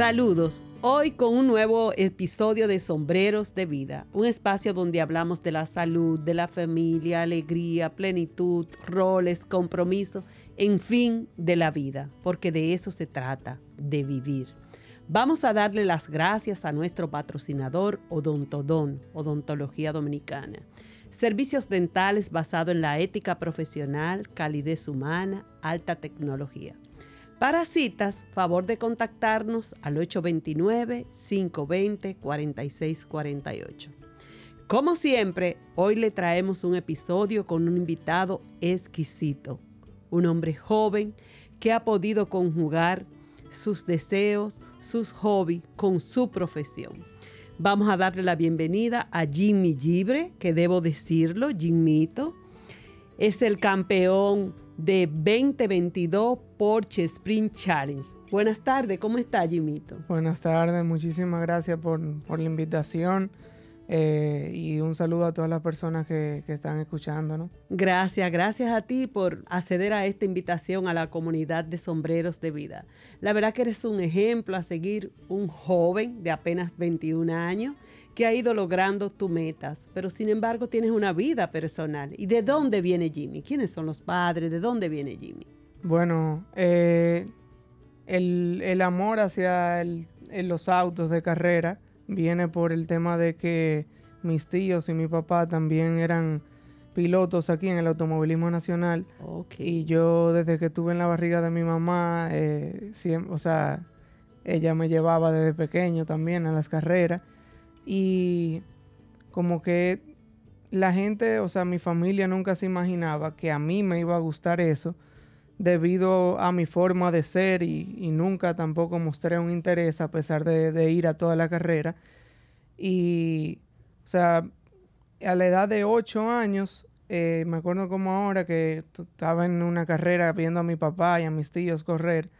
Saludos, hoy con un nuevo episodio de Sombreros de Vida, un espacio donde hablamos de la salud, de la familia, alegría, plenitud, roles, compromiso, en fin, de la vida, porque de eso se trata, de vivir. Vamos a darle las gracias a nuestro patrocinador Odontodón, Odontología Dominicana. Servicios dentales basados en la ética profesional, calidez humana, alta tecnología. Para citas, favor de contactarnos al 829-520-4648. Como siempre, hoy le traemos un episodio con un invitado exquisito, un hombre joven que ha podido conjugar sus deseos, sus hobbies con su profesión. Vamos a darle la bienvenida a Jimmy Gibre, que debo decirlo, Jimmito. Es el campeón de 2022 Porsche Sprint Challenge. Buenas tardes, ¿cómo está Jimito? Buenas tardes, muchísimas gracias por, la invitación eh, y un saludo a todas las personas que, que están escuchando. Gracias, gracias a ti por acceder a esta invitación a la comunidad de sombreros de vida. La verdad que eres un ejemplo a seguir, un joven de apenas 21 años que ha ido logrando tus metas, pero sin embargo tienes una vida personal. ¿Y de dónde viene Jimmy? ¿Quiénes son los padres? ¿De dónde viene Jimmy? Bueno, eh, el, amor hacia los autos de carrera viene por el tema de que mis tíos y mi papá también eran pilotos aquí en el automovilismo nacional. Y yo desde que estuve en la barriga de mi mamá, eh, o sea, ella me llevaba desde pequeño también a las carreras. Y como que la gente, o sea, mi familia nunca se imaginaba que a mí me iba a gustar eso debido a mi forma de ser y, nunca tampoco mostré un interés a pesar de, ir a toda la carrera. Y, o sea, a la edad de ocho años, eh, me acuerdo como ahora que estaba en una carrera viendo a mi papá y a mis tíos correr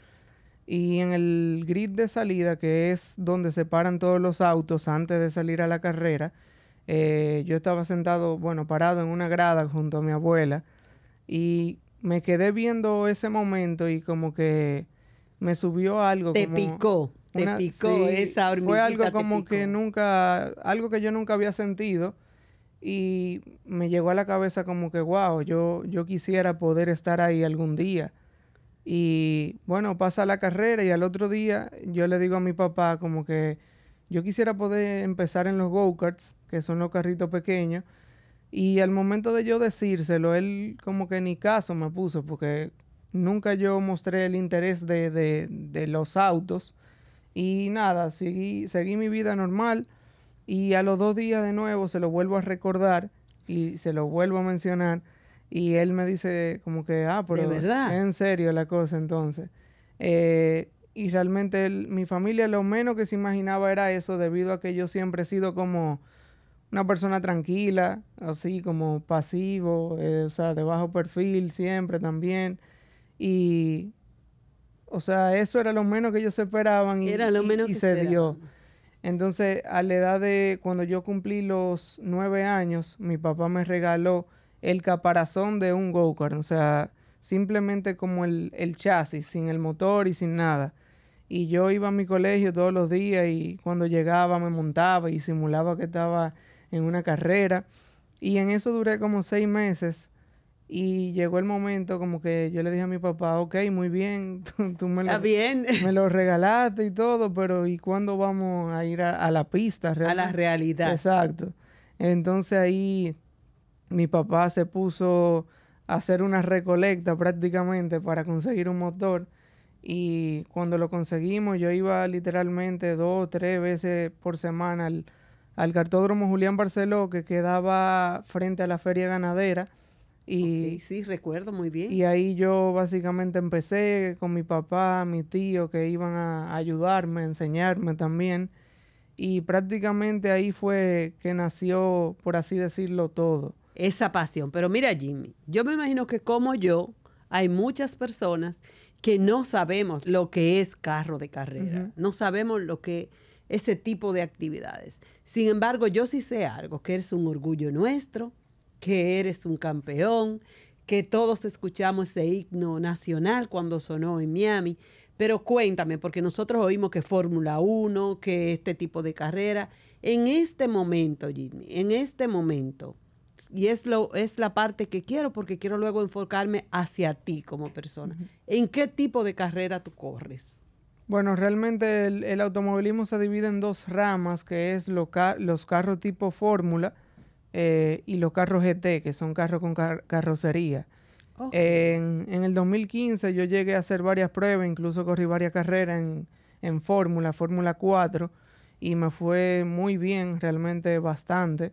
y en el grid de salida, que es donde se paran todos los autos antes de salir a la carrera, eh, yo estaba sentado, bueno, parado en una grada junto a mi abuela y me quedé viendo ese momento y como que me subió algo. Te picó, te picó esa hormiguita. Fue algo como que nunca, algo que yo nunca había sentido y me llegó a la cabeza como que, wow, yo, yo quisiera poder estar ahí algún día. Y bueno, pasa la carrera y al otro día yo le digo a mi papá como que yo quisiera poder empezar en los go-karts, que son los carritos pequeños. Y al momento de yo decírselo, él como que ni caso me puso, porque nunca yo mostré el interés de, de, de los autos. Y nada, seguí, seguí mi vida normal. Y a los dos días de nuevo se lo vuelvo a recordar y se lo vuelvo a mencionar. Y él me dice como que, ah, pero... ¿De verdad? En serio la cosa entonces. Eh, y realmente mi familia lo menos que se imaginaba era eso debido a que yo siempre he sido como una persona tranquila, así como pasivo, eh, o sea, de bajo perfil siempre también. Y, o sea, eso era lo menos que ellos esperaban y, era lo menos y, se dio. Entonces, a la edad de cuando yo cumplí los nueve años, mi papá me regaló el caparazón de un go-kart, o sea, simplemente como el, chasis, sin el motor y sin nada. Y yo iba a mi colegio todos los días y cuando llegaba me montaba y simulaba que estaba en una carrera. Y en eso duré como seis meses. Y llegó el momento como que yo le dije a mi papá, ok, muy bien, tú, me, lo, bien. me lo regalaste y todo, pero ¿y cuándo vamos a ir a, la pista? A la realidad. Exacto. Entonces ahí mi papá se puso a hacer una recolecta prácticamente para conseguir un motor. Y cuando lo conseguimos, yo iba literalmente dos o tres veces por semana al, al cartódromo Julián Barceló, que quedaba frente a la feria ganadera. Y sí, recuerdo muy bien. Y ahí yo básicamente empecé con mi papá, mi tío, que iban a ayudarme, a enseñarme también. Y prácticamente ahí fue que nació, por así decirlo, todo esa pasión. Pero mira, Jimmy, yo me imagino que como yo, hay muchas personas que no sabemos lo que es carro de carrera, no sabemos lo que ese tipo de actividades. Sin embargo, yo sí sé algo, que eres un orgullo nuestro, que eres un campeón, que todos escuchamos ese himno nacional cuando sonó en Miami. Pero cuéntame, porque nosotros oímos que Fórmula 1, que este tipo de carrera. En este momento, Jimmy, en este momento, y es, lo, es la parte que quiero porque quiero luego enfocarme hacia ti como persona. ¿En qué tipo de carrera tú corres? Bueno, realmente el, automovilismo se divide en dos ramas, que es los carros tipo Fórmula eh, y los carros GT, que son carros con carrocería. En, el 2015 yo llegué a hacer varias pruebas, incluso corrí varias carreras en, en Fórmula, Fórmula 4, y me fue muy bien, realmente bastante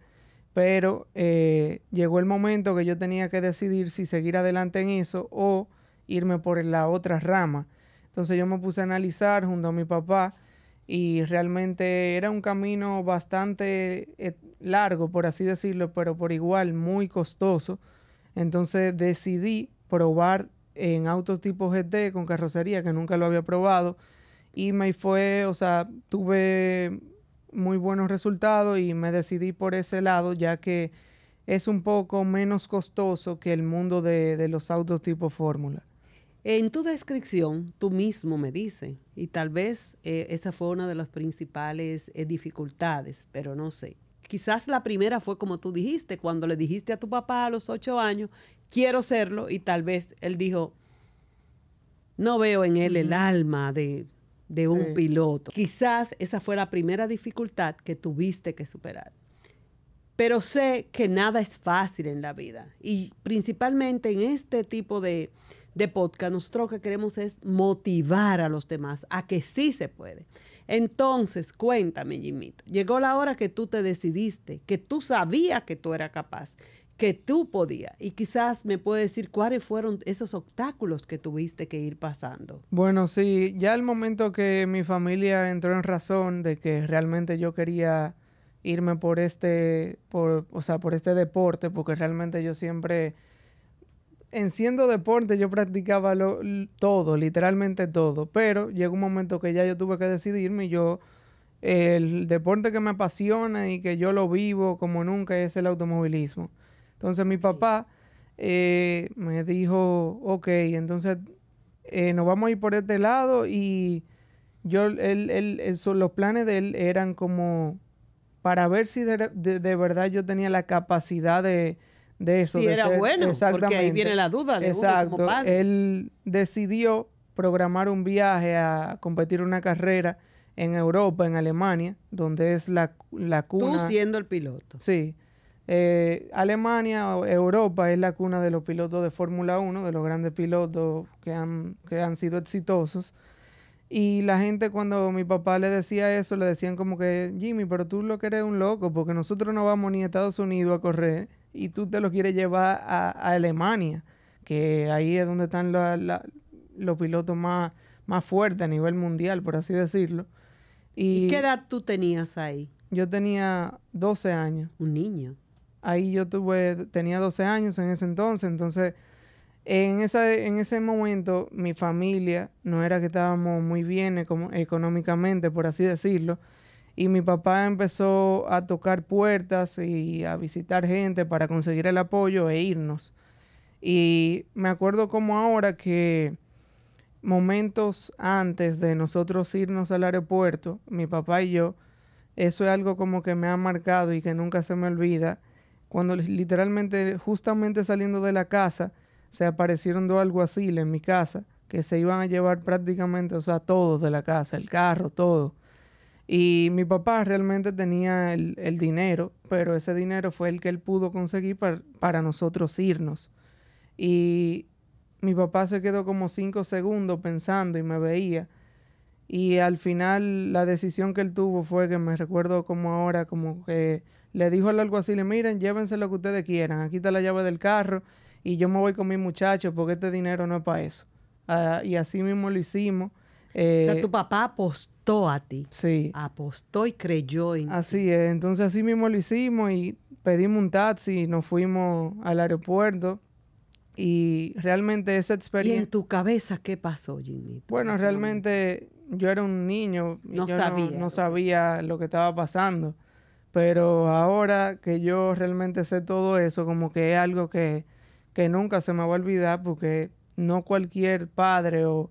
pero eh, llegó el momento que yo tenía que decidir si seguir adelante en eso o irme por la otra rama. Entonces yo me puse a analizar junto a mi papá y realmente era un camino bastante eh, largo, por así decirlo, pero por igual muy costoso. Entonces decidí probar en autos tipo GT con carrocería, que nunca lo había probado, y me fue, o sea, tuve muy buenos resultados y me decidí por ese lado ya que es un poco menos costoso que el mundo de, los autos tipo fórmula. En tu descripción, tú mismo me dices, y tal vez eh, esa fue una de las principales eh, dificultades, pero no sé. Quizás la primera fue como tú dijiste, cuando le dijiste a tu papá a los ocho años, quiero serlo, y tal vez él dijo, no veo en él el alma de, de un piloto. Quizás esa fue la primera dificultad que tuviste que superar. Pero sé que nada es fácil en la vida. Y principalmente en este tipo de, de podcast, nosotros lo que queremos es motivar a los demás a que sí se puede. Entonces, cuéntame, Jimito, llegó la hora que tú te decidiste, que tú sabías que tú eras capaz, que tú podías. Y quizás me puede decir cuáles fueron esos obstáculos que tuviste que ir pasando. Bueno, sí, ya el momento que mi familia entró en razón de que realmente yo quería irme por este, por, o sea, por este deporte, porque realmente yo siempre, en siendo deporte, yo practicaba lo, todo, literalmente todo, pero llegó un momento que ya yo tuve que decidirme y yo, el deporte que me apasiona y que yo lo vivo como nunca es el automovilismo. Entonces mi papá eh, me dijo, ok, entonces eh, nos vamos a ir por este lado y yo, él, él, los planes de él eran como para ver si de, verdad yo tenía la capacidad de, eso. Si era bueno, porque ahí viene la duda de Exacto. Uno Él decidió programar un viaje a competir una carrera en Europa, en Alemania, donde es la, la cuna. Tú siendo el piloto. Sí. Eh, Alemania, Europa es la cuna de los pilotos de Fórmula 1, de los grandes pilotos que han, que han sido exitosos. Y la gente cuando mi papá le decía eso, le decían como que, Jimmy, pero tú lo que eres un loco, porque nosotros no vamos ni a Estados Unidos a correr y tú te lo quieres llevar a, Alemania, que ahí es donde están los pilotos más, más fuertes a nivel mundial, por así decirlo. ¿Y qué edad tú tenías ahí? Yo tenía 12 años. Un niño ahí yo tuve, tenía 12 años en ese entonces, entonces en, esa, en ese momento mi familia no era que estábamos muy bien económicamente, por así decirlo, y mi papá empezó a tocar puertas y a visitar gente para conseguir el apoyo e irnos. Y me acuerdo como ahora que momentos antes de nosotros irnos al aeropuerto, mi papá y yo, eso es algo como que me ha marcado y que nunca se me olvida cuando literalmente, justamente saliendo de la casa, se aparecieron dos alguaciles en mi casa que se iban a llevar prácticamente, o sea, todo de la casa, el carro, todo. Y mi papá realmente tenía el, dinero, pero ese dinero fue el que él pudo conseguir para, para nosotros irnos. Y mi papá se quedó como cinco segundos pensando y me veía. Y al final la decisión que él tuvo fue que me recuerdo como ahora, como que le dijo al alguacil, miren, llévense lo que ustedes quieran, aquí está la llave del carro y yo me voy con mi muchacho porque este dinero no es para eso. Ah, y así mismo lo hicimos. o sea, eh, tu papá apostó a ti. Sí. Apostó y creyó en Así es. Entonces así mismo lo hicimos y pedimos un taxi y nos fuimos al aeropuerto. Y realmente esa experiencia... ¿Y en tu cabeza qué pasó, Jimmy? Bueno, realmente yo era un niño. Y no sabía. no sabía lo que estaba pasando. Pero ahora que yo realmente sé todo eso, como que es algo que, que nunca se me va a olvidar porque no cualquier padre o,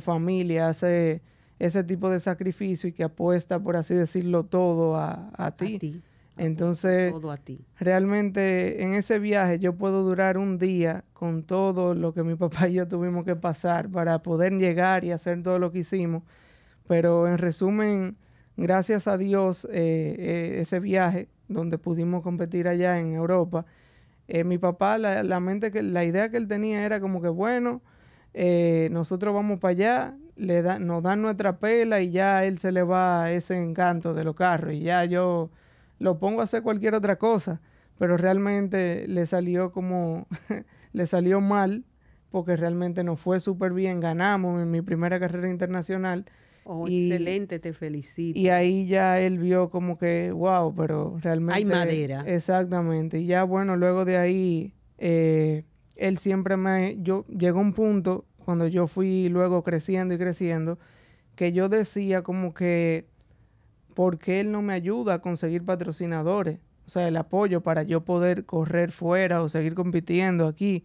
familia hace ese tipo de sacrificio y que apuesta, por así decirlo, todo a, a ti. Entonces, todo a ti. realmente en ese viaje yo puedo durar un día con todo lo que mi papá y yo tuvimos que pasar para poder llegar y hacer todo lo que hicimos. Pero en resumen, gracias a Dios, eh, eh, ese viaje donde pudimos competir allá en Europa, eh, mi papá, la, mente que, la idea que él tenía era como que, bueno, nosotros vamos para allá, le nos dan nuestra pela y ya él se le va ese encanto de los carros y ya yo lo pongo a hacer cualquier otra cosa, pero realmente le salió como, le salió mal, porque realmente nos fue súper bien, ganamos en mi primera carrera internacional. Oh, excelente, te felicito. Y ahí ya él vio como que, wow, pero realmente... Hay madera. Exactamente. Y ya bueno, luego de ahí, eh, él siempre me... Yo llegó un punto, cuando yo fui luego creciendo y creciendo, que yo decía como que ¿por qué él no me ayuda a conseguir patrocinadores? O sea, el apoyo para yo poder correr fuera o seguir compitiendo aquí.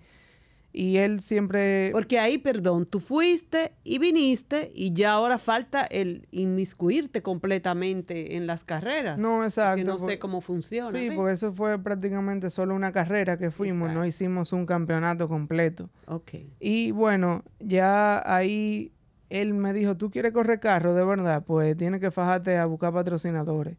Y él siempre... Porque ahí, perdón, tú fuiste y viniste y ya ahora falta el inmiscuirte completamente en las carreras. No, exacto. no sé cómo funciona. Sí, porque eso fue prácticamente solo una carrera que fuimos, no hicimos un campeonato completo. Ok. Y bueno, ya ahí él me dijo, ¿tú quieres correr carro de verdad? Pues tienes que fajarte a buscar patrocinadores.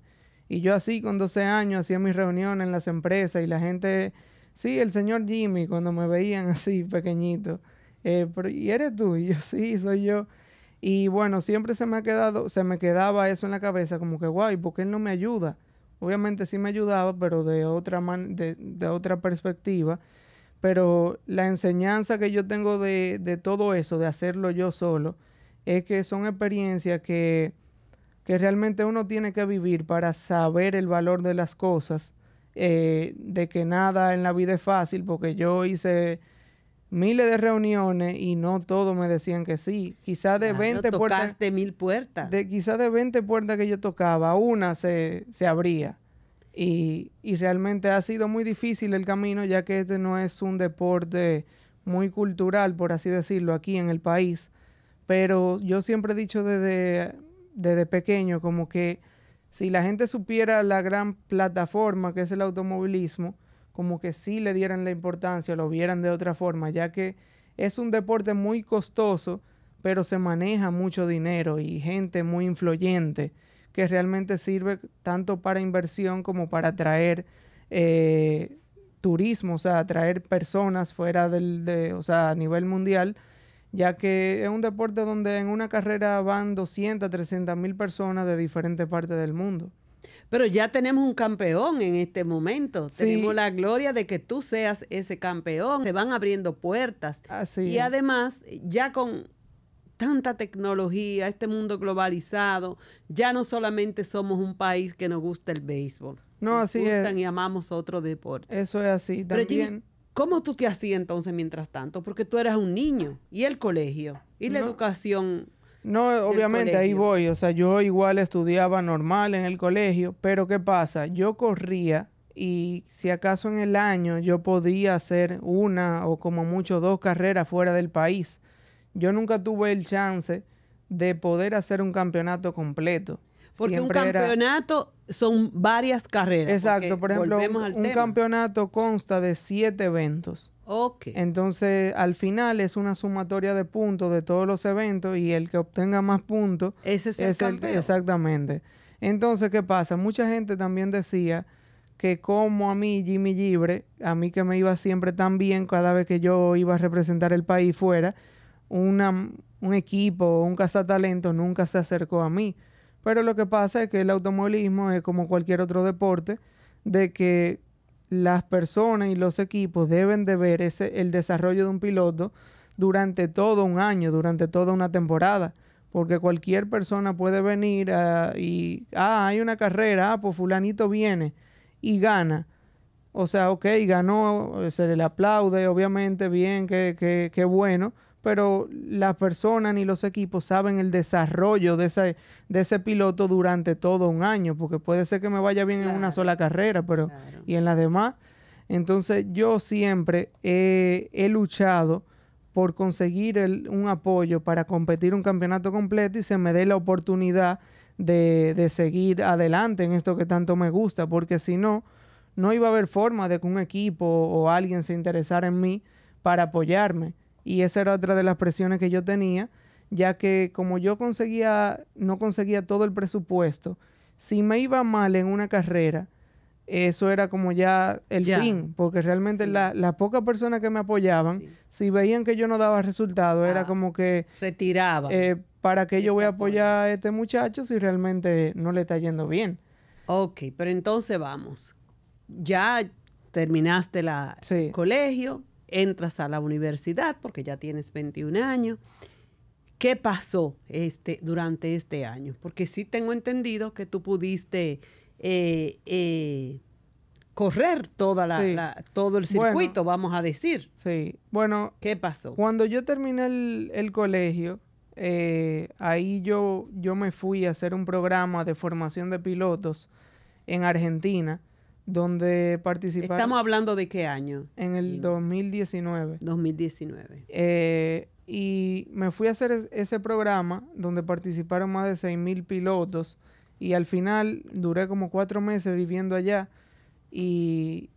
Y yo así con 12 años hacía mis reuniones en las empresas y la gente, sí, el señor Jimmy, cuando me veían así pequeñito, eh, ¿y eres tú? Y yo, sí, soy yo. Y bueno, siempre se me ha quedado, se me quedaba eso en la cabeza, como que, guay, ¿por qué él no me ayuda? Obviamente sí me ayudaba, pero de otra, man de, de otra perspectiva. Pero la enseñanza que yo tengo de, de todo eso, de hacerlo yo solo, es que son experiencias que, realmente uno tiene que vivir para saber el valor de las cosas, eh, de que nada en la vida es fácil, porque yo hice miles de reuniones y no todos me decían que sí. Quizás de 20 puertas. de mil puertas. De, quizás de 20 puertas que yo tocaba, una se, se abría. Y, y, realmente ha sido muy difícil el camino, ya que este no es un deporte muy cultural, por así decirlo, aquí en el país. Pero yo siempre he dicho desde, desde pequeño como que si la gente supiera la gran plataforma que es el automovilismo, como que sí le dieran la importancia, lo vieran de otra forma, ya que es un deporte muy costoso, pero se maneja mucho dinero y gente muy influyente que realmente sirve tanto para inversión como para atraer eh, turismo, o sea, atraer personas fuera del, de, o sea, a nivel mundial ya que es un deporte donde en una carrera van 200, 300 mil personas de diferentes partes del mundo. Pero ya tenemos un campeón en este momento. Tenemos la gloria de que tú seas ese campeón. Se van abriendo puertas. y además, ya con tanta tecnología, este mundo globalizado, ya no solamente somos un país que nos gusta el béisbol. No, nos así gustan y amamos otro deporte. Eso es así. También. ¿Cómo tú te hacías entonces mientras tanto? Porque tú eras un niño. ¿Y el colegio? ¿Y la educación? No, obviamente ahí voy. O sea, yo igual estudiaba normal en el colegio, pero ¿qué pasa? Yo corría y si acaso en el año yo podía hacer una o como mucho dos carreras fuera del país. Yo nunca tuve el chance de poder hacer un campeonato completo. Porque un campeonato son varias carreras. Exacto, por ejemplo, un, campeonato consta de siete eventos. Ok. Entonces, al final es una sumatoria de puntos de todos los eventos y el que obtenga más puntos Ese es, el, campeón. exactamente. Entonces, ¿qué pasa? Mucha gente también decía que como a mí, Jimmy Libre, a mí que me iba siempre tan bien cada vez que yo iba a representar el país fuera, una, un equipo, un cazatalento nunca se acercó a mí. Pero lo que pasa es que el automovilismo es como cualquier otro deporte, de que las personas y los equipos deben de ver ese, el desarrollo de un piloto durante todo un año, durante toda una temporada. Porque cualquier persona puede venir y, ah, hay una carrera, ah, pues fulanito viene y gana. O sea, ok, ganó, se le aplaude, obviamente, bien, qué que, que bueno pero las personas ni los equipos saben el desarrollo de ese, de ese piloto durante todo un año, porque puede ser que me vaya bien en una sola carrera, pero y en las demás. Entonces yo siempre he, luchado por conseguir un apoyo para competir un campeonato completo y se me dé la oportunidad de, de, seguir adelante en esto que tanto me gusta, porque si no, no iba a haber forma de que un equipo o alguien se interesara en mí para apoyarme. Y esa era otra de las presiones que yo tenía, ya que como yo conseguía, no conseguía todo el presupuesto, si me iba mal en una carrera, eso era como ya el fin, porque realmente las la pocas personas que me apoyaban, si veían que yo no daba resultado, era ah, como que... Retiraban. Eh, ¿Para qué yo voy a apoyar a este muchacho si realmente no le está yendo bien? Ok, pero entonces vamos. Ya terminaste la colegio, entras a la universidad porque ya tienes 21 años. ¿Qué pasó este, durante este año? Porque sí tengo entendido que tú pudiste eh, eh, correr toda la, todo el circuito, vamos a decir. Sí, bueno. ¿Qué pasó? Cuando yo terminé el, colegio, eh, ahí yo, yo me fui a hacer un programa de formación de pilotos en Argentina, donde participaron... ¿Estamos hablando de qué año? En el 2019. 2019. y me fui a hacer ese programa donde participaron más de 6.000 pilotos y al final duré como cuatro meses viviendo allá y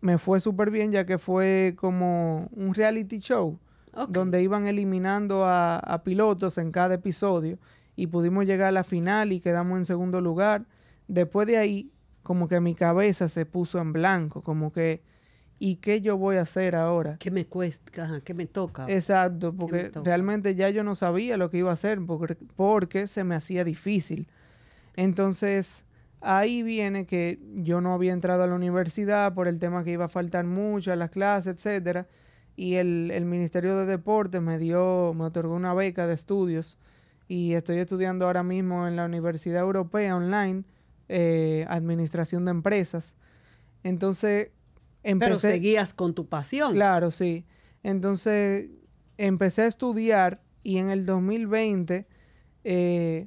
me fue súper bien ya que fue como un reality show donde iban eliminando a, pilotos en cada episodio y pudimos llegar a la final y quedamos en segundo lugar. Después de ahí, como que mi cabeza se puso en blanco, como que, ¿y qué yo voy a hacer ahora? ¿Qué me cuesta? ¿Qué me toca? Exacto, porque realmente ya yo no sabía lo que iba a hacer porque, porque se me hacía difícil. Entonces, ahí viene que yo no había entrado a la universidad por el tema que iba a faltar mucho a las clases, etcétera, y el, el Ministerio de Deportes me dio, me otorgó una beca de estudios y estoy estudiando ahora mismo en la Universidad Europea online eh, Administración de Empresas. Entonces, empecé... Pero seguías con tu pasión. Claro, sí. Entonces, empecé a estudiar y en el 2020 eh,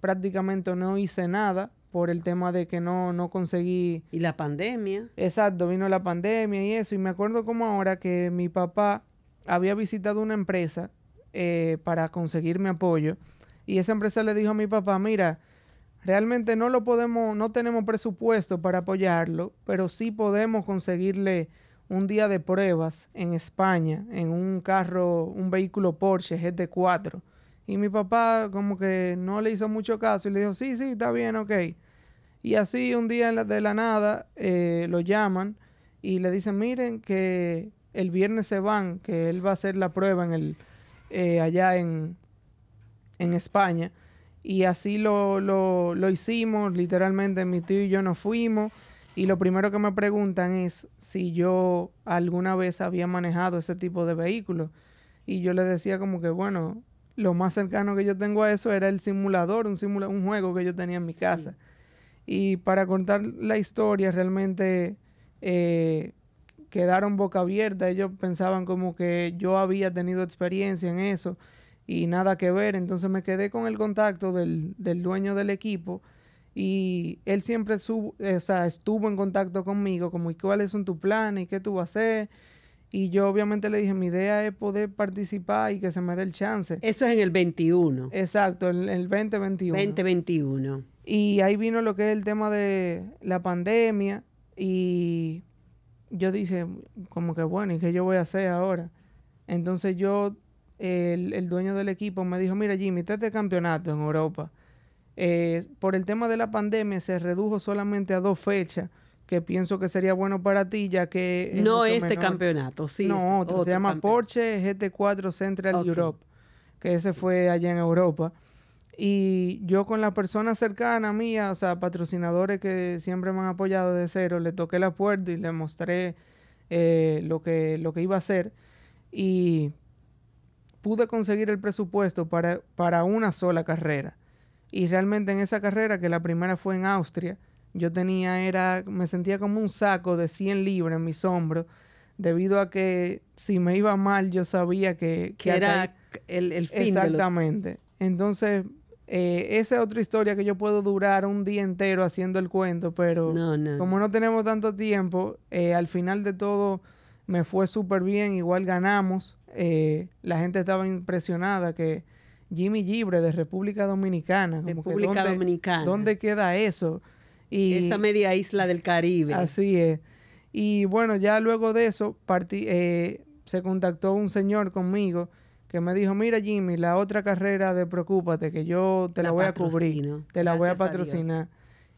prácticamente no hice nada por el tema de que no, no conseguí... Y la pandemia. Exacto, vino la pandemia y eso. Y me acuerdo como ahora que mi papá había visitado una empresa eh, para conseguirme apoyo. Y esa empresa le dijo a mi papá, mira, realmente no lo podemos, no tenemos presupuesto para apoyarlo, pero sí podemos conseguirle un día de pruebas en España, en un carro, un vehículo Porsche GT4 y mi papá como que no le hizo mucho caso y le dijo, sí, sí, está bien, ok. Y así un día de la nada eh, lo llaman y le dicen, miren que el viernes se van, que él va a hacer la prueba en el, eh, allá en, en España. Y así lo, lo, lo hicimos, literalmente mi tío y yo nos fuimos. Y lo primero que me preguntan es si yo alguna vez había manejado ese tipo de vehículo. Y yo le decía como que, bueno, lo más cercano que yo tengo a eso era el simulador, un, simula un juego que yo tenía en mi casa. Y para contar la historia, realmente eh, quedaron boca abierta. Ellos pensaban como que yo había tenido experiencia en eso y nada que ver. Entonces me quedé con el contacto del, del dueño del equipo y él siempre eh, estuvo en contacto conmigo, como, cuáles son tus planes? ¿Y qué tú vas a hacer? Y yo obviamente le dije, mi idea es poder participar y que se me dé el chance. Eso es en el 21. Exacto, el, el 2021. 2021. Y ahí vino lo que es el tema de la pandemia y yo dije, como que bueno, ¿y qué yo voy a hacer ahora? Entonces yo, el, el dueño del equipo me dijo, mira Jimmy, este campeonato en Europa. Eh, por el tema de la pandemia se redujo solamente a dos fechas que pienso que sería bueno para ti, ya que... no este campeonato, sí. No, otro, se llama Porsche GT4 Central Europe, que ese fue allá en Europa. Y yo con las personas cercanas mía, o sea, patrocinadores que siempre me han apoyado de cero, le toqué la puerta y le mostré eh, lo, que, lo que iba a hacer. Y pude conseguir el presupuesto para, para una sola carrera. Y realmente en esa carrera, que la primera fue en Austria, yo tenía era, me sentía como un saco de 100 libras en mis hombros, debido a que si me iba mal yo sabía que... Que era el, el, fin. Exactamente. Entonces, eh, esa es otra historia que yo puedo durar un día entero haciendo el cuento, pero como no tenemos tanto tiempo, eh, al final de todo me fue súper bien, igual ganamos. Eh, la gente estaba impresionada que Jimmy Gibre de República Dominicana. República Dominicana. ¿Dónde queda eso? Y, Esa media isla del Caribe. Así es. Y bueno, ya luego de eso partí, se contactó un señor conmigo que me dijo, mira Jimmy, la otra carrera de Preocúpate, que yo te la, voy a cubrir, te la voy a patrocinar.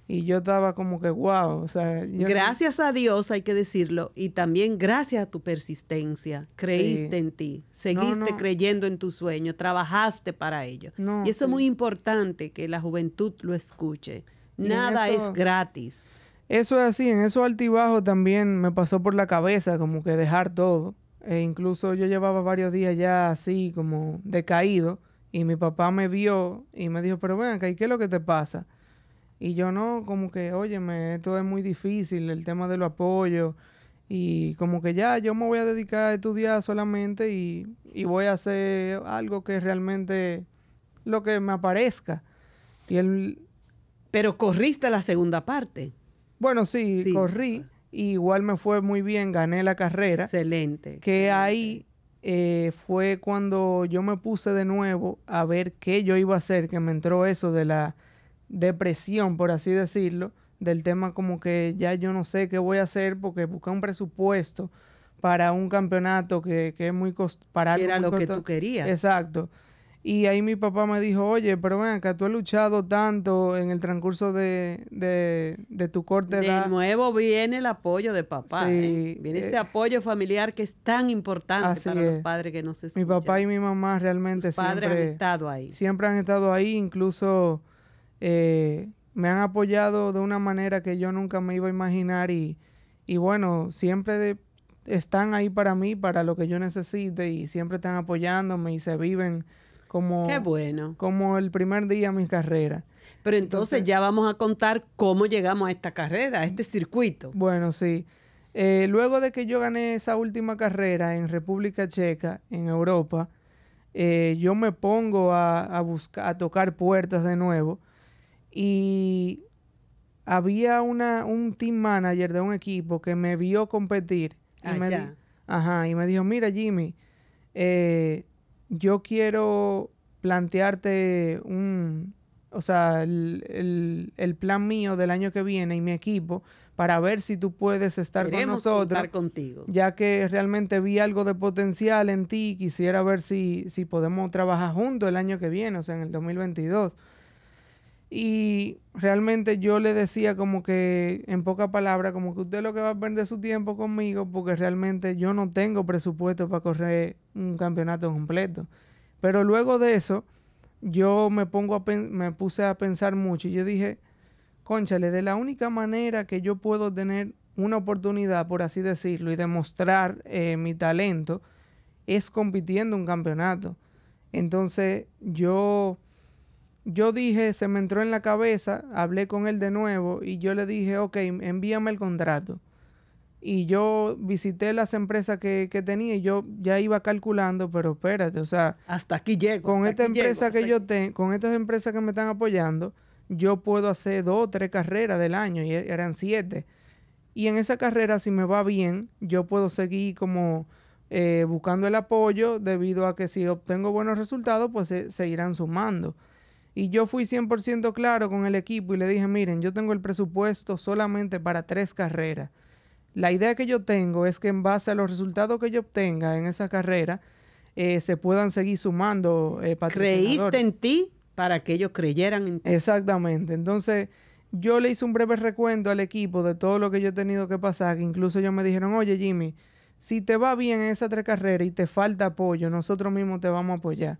Y yo estaba como que, wow, o sea... gracias a Dios, hay que decirlo, y también gracias a tu persistencia, creíste en ti, seguiste creyendo en tu sueño, trabajaste para ello. y eso es muy importante que la juventud lo escuche. Nada es gratis. Eso es así, en esos altibajos también me pasó por la cabeza como que dejar todo. E incluso yo llevaba varios días ya así como decaído y mi papá me vio y me dijo, pero ven acá, ¿y qué es lo que te pasa? Y yo no, como que, óyeme, esto es muy difícil, el tema de los apoyos. Y como que ya yo me voy a dedicar a estudiar solamente y, voy a hacer algo que realmente lo que me aparezca. Y él... Pero corriste la segunda parte. Bueno, sí. corrí igual me fue muy bien, gané la carrera. Excelente. Que ahí eh, fue cuando yo me puse de nuevo a ver qué yo iba a hacer, que me entró eso de la depresión, por así decirlo, del tema como que ya yo no sé qué voy a hacer porque busqué un presupuesto para un campeonato que, que es muy costoso. Era lo que tú querías. Exacto. Y ahí mi papá me dijo, oye, pero ven acá, tú has luchado tanto en el transcurso de, de, tu corte de nuevo viene el apoyo de papá. ¿eh? Viene ese eh, apoyo familiar que es tan importante para los padres que nos escuchan. Mi papá y mi mamá realmente siempre... han estado ahí. Siempre han estado ahí, incluso eh, me han apoyado de una manera que yo nunca me iba a imaginar y, y bueno, siempre están ahí para mí, para lo que yo necesite y siempre están apoyándome y se viven como, Qué bueno. como el primer día de mi carrera. Pero entonces, ya vamos a contar cómo llegamos a esta carrera, a este circuito. Bueno, sí. Eh, luego de que yo gané esa última carrera en República Checa, en Europa, eh, yo me pongo a, buscar, a tocar puertas de nuevo. Y había una, un team manager de un equipo que me vio competir. Y me ajá, y me dijo, mira Jimmy, eh, yo quiero plantearte un, o sea, el, el, plan mío del año que viene y mi equipo para ver si tú puedes estar con nosotros. contigo. Ya que realmente vi algo de potencial en ti, quisiera ver si, si podemos trabajar juntos el año que viene, o sea, en el 2022. Y realmente yo le decía como que, en pocas palabras, como que usted lo que va a perder su tiempo conmigo porque realmente yo no tengo presupuesto para correr un campeonato completo. Pero luego de eso, yo me, pongo a me puse a pensar mucho y yo dije, conchale, de la única manera que yo puedo tener una oportunidad, por así decirlo, y demostrar eh, mi talento, es compitiendo un campeonato. Entonces yo yo dije, se me entró en la cabeza, hablé con él de nuevo y yo le dije, ok, envíame el contrato. Y yo visité las empresas que, tenía y yo ya iba calculando, pero espérate, o sea... Hasta aquí llego. Con esta empresa que yo tengo, con estas empresas que me están apoyando, yo puedo hacer dos o tres carreras del año y e, eran siete. Y en esa carrera, si me va bien, yo puedo seguir como eh, buscando el apoyo debido a que si obtengo buenos resultados, pues se, se irán sumando. Y yo fui 100% claro con el equipo y le dije, miren, yo tengo el presupuesto solamente para tres carreras. La idea que yo tengo es que en base a los resultados que yo obtenga en esa carrera, eh, se puedan seguir sumando eh, Creíste en ti para que ellos creyeran en ti. Exactamente. Entonces, yo le hice un breve recuento al equipo de todo lo que yo he tenido que pasar, que incluso ellos me dijeron, oye Jimmy, si te va bien en esas tres carreras y te falta apoyo, nosotros mismos te vamos a apoyar.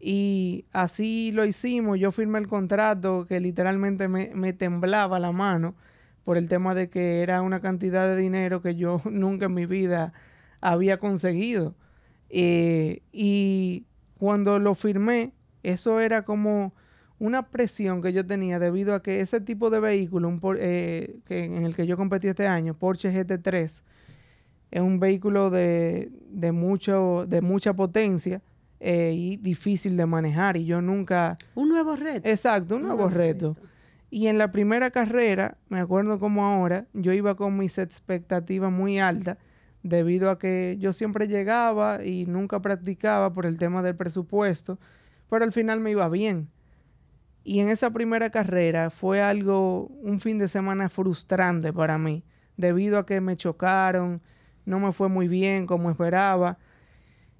Y así lo hicimos. Yo firmé el contrato que literalmente me, temblaba la mano por el tema de que era una cantidad de dinero que yo nunca en mi vida había conseguido. Eh, y cuando lo firmé, eso era como una presión que yo tenía debido a que ese tipo de vehículo eh, que en el que yo competí este año, Porsche GT3, es un vehículo de, de, mucho, de mucha potencia eh, y difícil de manejar y yo nunca... Un nuevo reto. Exacto, un, nuevo, reto. Y en la primera carrera, me acuerdo como ahora, yo iba con mis expectativas muy altas debido a que yo siempre llegaba y nunca practicaba por el tema del presupuesto, pero al final me iba bien. Y en esa primera carrera fue algo, un fin de semana frustrante para mí, debido a que me chocaron, no me fue muy bien como esperaba.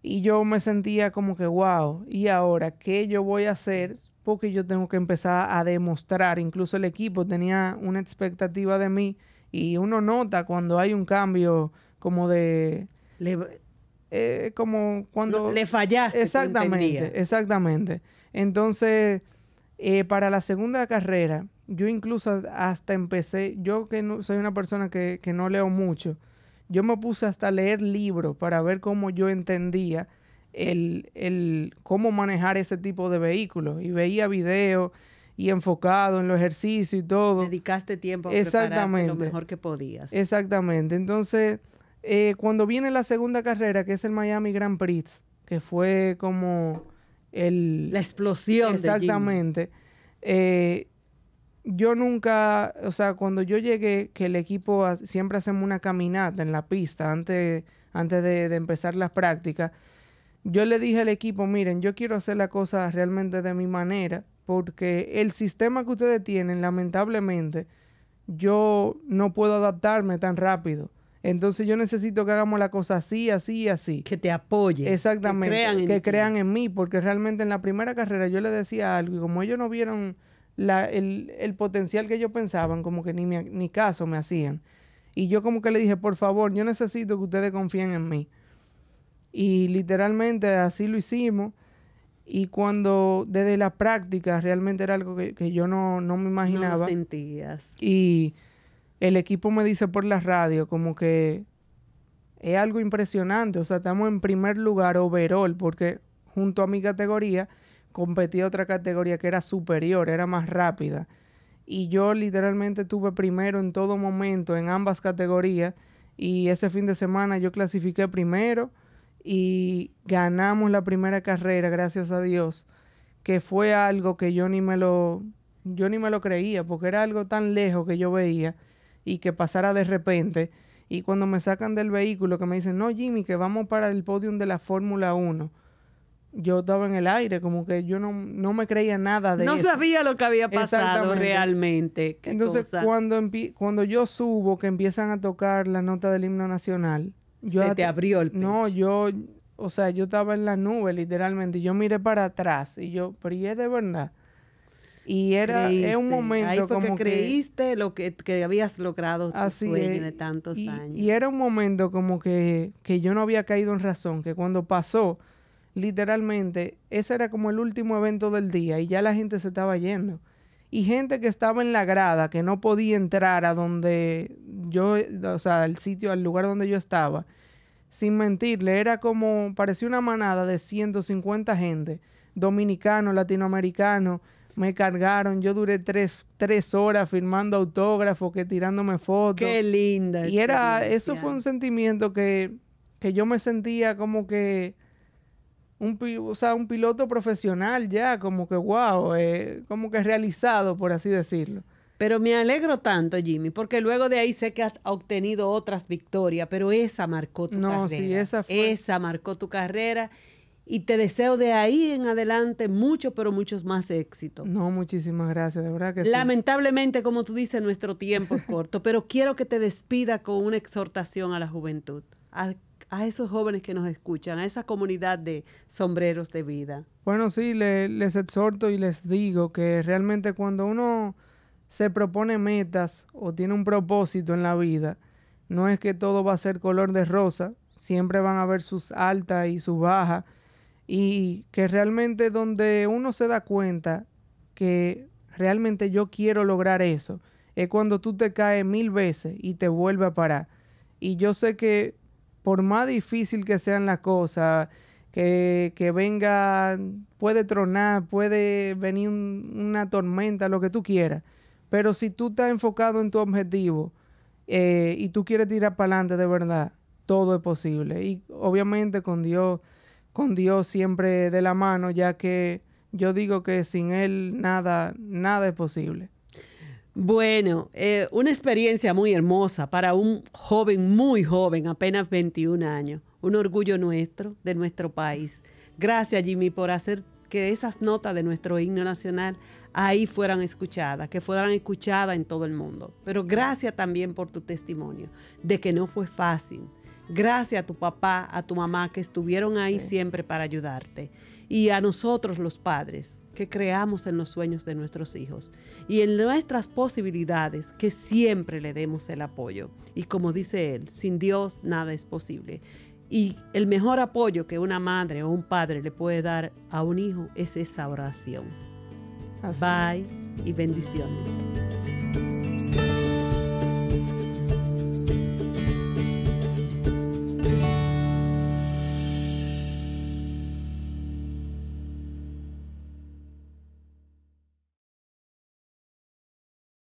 Y yo me sentía como que, wow, ¿y ahora qué yo voy a hacer? Porque yo tengo que empezar a demostrar. Incluso el equipo tenía una expectativa de mí y uno nota cuando hay un cambio como de... Eh, como cuando... le fallaste. Exactamente, exactamente. Entonces, eh, para la segunda carrera, yo incluso hasta empecé, yo que no, soy una persona que, que no leo mucho, yo me puse hasta a leer libros para ver cómo yo entendía el, el, cómo manejar ese tipo de vehículos. Y veía videos y enfocado en los ejercicios y todo. Dedicaste tiempo a Exactamente. lo mejor que podías. Exactamente. Entonces, eh, cuando viene la segunda carrera, que es el Miami Grand Prix, que fue como el... La explosión. Exactamente. Eh, yo nunca, o sea, cuando yo llegué, que el equipo siempre hacemos una caminata en la pista antes, antes de, empezar las prácticas, yo le dije al equipo, miren, yo quiero hacer la cosa realmente de mi manera, porque el sistema que ustedes tienen, lamentablemente, yo no puedo adaptarme tan rápido. Entonces yo necesito que hagamos la cosa así, así y así. Que te apoyen. Exactamente. Que crean en, que crean en mí, porque realmente en la primera carrera yo le decía algo y como ellos no vieron el, potencial que ellos pensaban, como que ni, ni caso me hacían. Y yo como que le dije, por favor, yo necesito que ustedes confíen en mí. Y literalmente así lo hicimos. Y cuando desde la práctica realmente era algo que, yo no, me imaginaba. No sentías. Y el equipo me dice por la radio como que es algo impresionante. O sea, estamos en primer lugar overall porque junto a mi categoría competía otra categoría que era superior, era más rápida. Y yo literalmente tuve primero en todo momento en ambas categorías. Y ese fin de semana yo clasifiqué primero y ganamos la primera carrera, gracias a Dios, que fue algo que yo ni me lo, yo ni me lo creía, porque era algo tan lejos que yo veía y que pasara de repente. Y cuando me sacan del vehículo, que me dicen, no, Jimmy, que vamos para el podium de la Fórmula 1 yo estaba en el aire, como que yo no, no me creía nada de no eso. No sabía lo que había pasado realmente. Entonces, cuando cuando yo subo, que empiezan a tocar la nota del himno nacional, yo Se te abrió el pecho. No, yo, o sea, yo estaba en la nube, literalmente. Yo miré para atrás y yo, pero ¿y es de verdad? Y era un momento Ahí fue como que creíste lo que, habías logrado así sueño de tantos años. Y era un momento como que, que yo no había caído en razón, que cuando pasó literalmente, ese era como el último evento del día y ya la gente se estaba yendo. Y gente que estaba en la grada, que no podía entrar a donde yo, o sea, al sitio, al lugar donde yo estaba, sin mentirle, era como, parecía una manada de 150 gente, dominicanos, latinoamericanos, me cargaron, yo duré tres, tres horas firmando autógrafos, que tirándome fotos. Qué linda. Y era, eso fue un sentimiento que, que yo me sentía como que un, o sea, un piloto profesional ya, como que wow, eh, como que realizado, por así decirlo. Pero me alegro tanto, Jimmy, porque luego de ahí sé que has obtenido otras victorias, pero esa marcó tu no, carrera. Sí, esa fue. Esa marcó tu carrera y te deseo de ahí en adelante muchos, pero muchos más éxitos. No, muchísimas gracias, de verdad que Lamentablemente, como tú dices, nuestro tiempo es corto, pero quiero que te despida con una exhortación a la juventud, a esos jóvenes que nos escuchan, a esa comunidad de sombreros de vida? Bueno, sí, les exhorto y les digo que realmente cuando uno se propone metas o tiene un propósito en la vida, no es que todo va a ser color de rosa, siempre van a haber sus altas y sus bajas, y que realmente donde uno se da cuenta que realmente yo quiero lograr eso, es cuando tú te caes mil veces y te vuelve a parar. Y yo sé que por más difícil que sean las cosas, que, que, venga, puede tronar, puede venir una tormenta, lo que tú quieras. Pero si tú estás enfocado en tu objetivo eh, y tú quieres tirar para adelante de verdad, todo es posible. Y obviamente con Dios, con Dios siempre de la mano, ya que yo digo que sin Él nada, nada es posible. Bueno, eh, una experiencia muy hermosa para un joven muy joven, apenas 21 años. Un orgullo nuestro, de nuestro país. Gracias Jimmy por hacer que esas notas de nuestro himno nacional ahí fueran escuchadas, que fueran escuchadas en todo el mundo. Pero gracias también por tu testimonio de que no fue fácil. Gracias a tu papá, a tu mamá que estuvieron ahí siempre para ayudarte. Y a nosotros los padres que creamos en los sueños de nuestros hijos y en nuestras posibilidades que siempre le demos el apoyo. Y como dice él, sin Dios nada es posible. Y el mejor apoyo que una madre o un padre le puede dar a un hijo es esa oración. Bye y bendiciones.